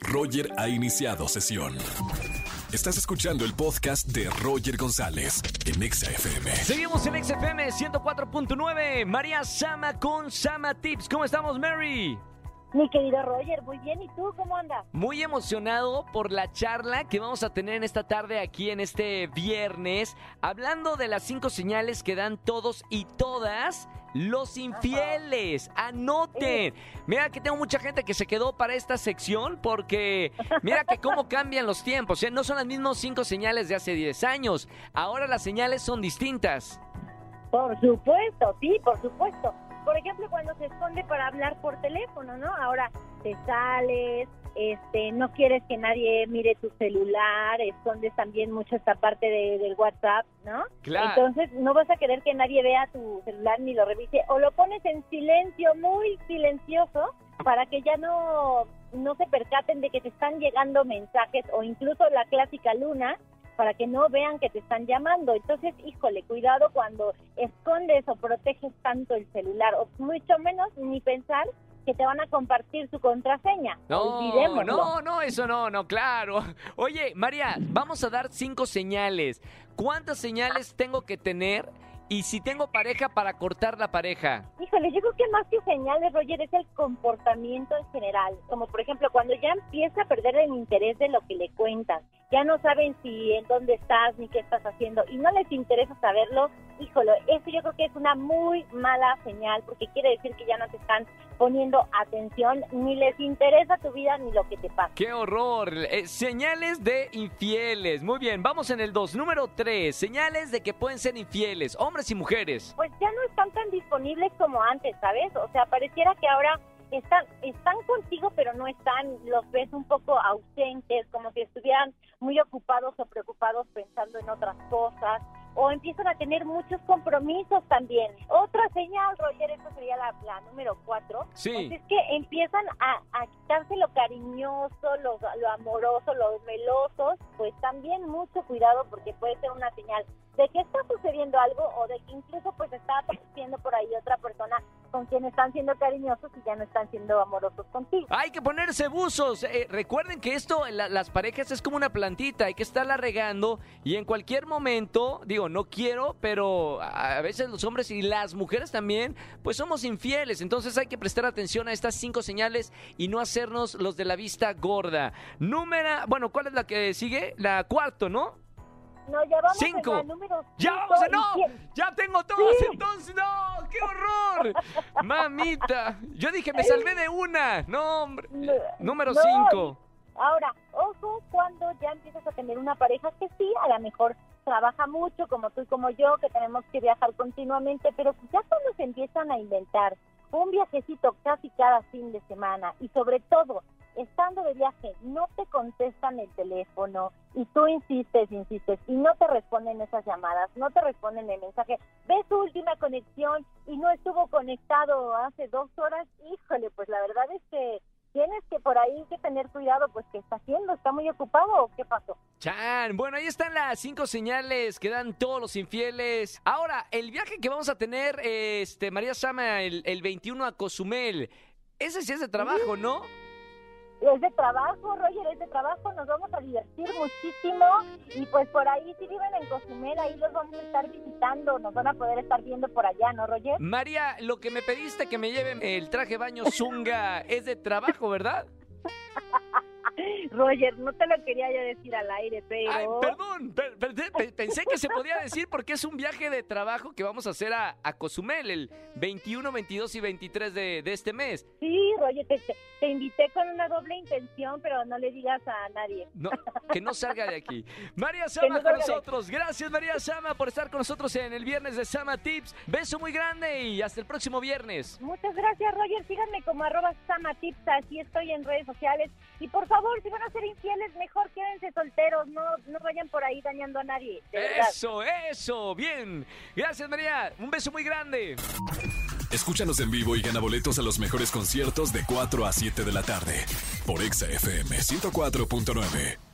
Roger ha iniciado sesión. Estás escuchando el podcast de Roger González en Exa FM. Seguimos en XFM 104.9. María Sama con Sama Tips. ¿Cómo estamos, Mary? Mi querido Roger, muy bien. ¿Y tú cómo andas? Muy emocionado por la charla que vamos a tener en esta tarde aquí en este viernes, hablando de las cinco señales que dan todos y todas los infieles. Anoten. Mira que tengo mucha gente que se quedó para esta sección porque mira que cómo cambian los tiempos. ¿eh? No son las mismas cinco señales de hace 10 años. Ahora las señales son distintas. Por supuesto, sí, por supuesto. Por ejemplo, cuando se esconde para hablar por teléfono, ¿no? Ahora te sales, este, no quieres que nadie mire tu celular, escondes también mucho esta parte de, del WhatsApp, ¿no? Claro. Entonces no vas a querer que nadie vea tu celular ni lo revise o lo pones en silencio, muy silencioso, para que ya no no se percaten de que te están llegando mensajes o incluso la clásica luna para que no vean que te están llamando. Entonces, híjole, cuidado cuando escondes o proteges tanto el celular, o mucho menos ni pensar que te van a compartir su contraseña. No, Olvidémoslo. no, no, eso no, no, claro. Oye, María, vamos a dar cinco señales. ¿Cuántas señales tengo que tener? Y si tengo pareja, para cortar la pareja. Híjole, yo creo que más que señales, Roger, es el comportamiento en general. Como por ejemplo, cuando ya empieza a perder el interés de lo que le cuentan, ya no saben si en dónde estás ni qué estás haciendo y no les interesa saberlo, híjole, eso yo creo que es una muy mala señal porque quiere decir que ya no te están poniendo atención ni les interesa tu vida ni lo que te pasa. ¡Qué horror! Eh, señales de infieles. Muy bien, vamos en el 2. Número 3. Señales de que pueden ser infieles, hombres y mujeres. Pues ya no están tan disponibles como antes, ¿sabes? O sea, pareciera que ahora están, están contigo, pero no están, los ves un poco ausentes, como si estuvieran muy ocupados o preocupados pensando en otras cosas, o empiezan a tener muchos compromisos también. Otra señal, Roger, esta sería la, la número cuatro, Sí. pues es que empiezan a, a quitarse lo cariñoso, lo, lo amoroso, los melosos, pues también mucho cuidado porque puede ser una señal de que está sucediendo algo o de que incluso pues está apareciendo por ahí otra persona con quien están siendo cariñosos y ya no están siendo amorosos contigo. Hay que ponerse buzos. Eh, recuerden que esto, la- las parejas es como una plantita, hay que estarla regando y en cualquier momento, digo, no quiero, pero a a veces los hombres y las mujeres también, pues somos infieles. Entonces hay que prestar atención a estas cinco señales y no hacernos los de la vista gorda. Número, bueno, ¿cuál es la que sigue? La cuarto, ¿no? No, ya vamos Cinco. en la número Ya cinco vamos a, no, ya tengo todas Sí. entonces, no, qué horror. Mamita, yo dije, me salvé de una. No, hombre. No, Número no, 5. Ahora, ojo cuando ya empiezas a tener una pareja que sí, a lo mejor trabaja mucho, como tú y como yo, que tenemos que viajar continuamente, pero ya cuando se empiezan a inventar un viajecito casi cada fin de semana y sobre todo, estando de viaje, no te contestan el teléfono y tú insistes, insistes y no te responden esas llamadas, no te responden el mensaje, ves su última conexión y no estuvo conectado hace dos horas, híjole, pues la verdad es que tienes que por ahí que tener cuidado, pues ¿qué está haciendo? ¿Está muy ocupado o qué pasó? Chan, bueno, ahí están las cinco señales que dan todos los infieles. Ahora, el viaje que vamos a tener, este, María Sama, el, el 21 a Cozumel, ese sí es de trabajo, ¿no? Es de trabajo, Roger, es de trabajo, nos vamos a divertir muchísimo y pues por ahí si viven en Cozumel, ahí los vamos a estar visitando, nos van a poder estar viendo por allá, ¿no, Roger? María, lo que me pediste que me lleven el traje baño zunga es de trabajo, ¿verdad? Roger, no te lo quería yo decir al aire, pero... Ay, perdón, per- per- pe- pensé que se podía decir porque es un viaje de trabajo que vamos a hacer a, a Cozumel el 21, 22 y 23 de, de este mes. Sí, Roger, te, te- invité con una doble intención, pero no le digas a nadie. No, que no salga de aquí. María Sama no con nosotros. Gracias, María Sama, por estar con nosotros en el viernes de Sama Tips. Beso muy grande y hasta el próximo viernes. Muchas gracias, Roger. Síganme como arroba samatips, así estoy en redes sociales. Y por favor, si van a ser infieles, mejor quédense solteros, no, no vayan por ahí dañando a nadie. Eso, eso, bien. Gracias, María. Un beso muy grande. Escúchanos en vivo y gana boletos a los mejores conciertos de 4 a 7 de la tarde por Exa FM 104.9.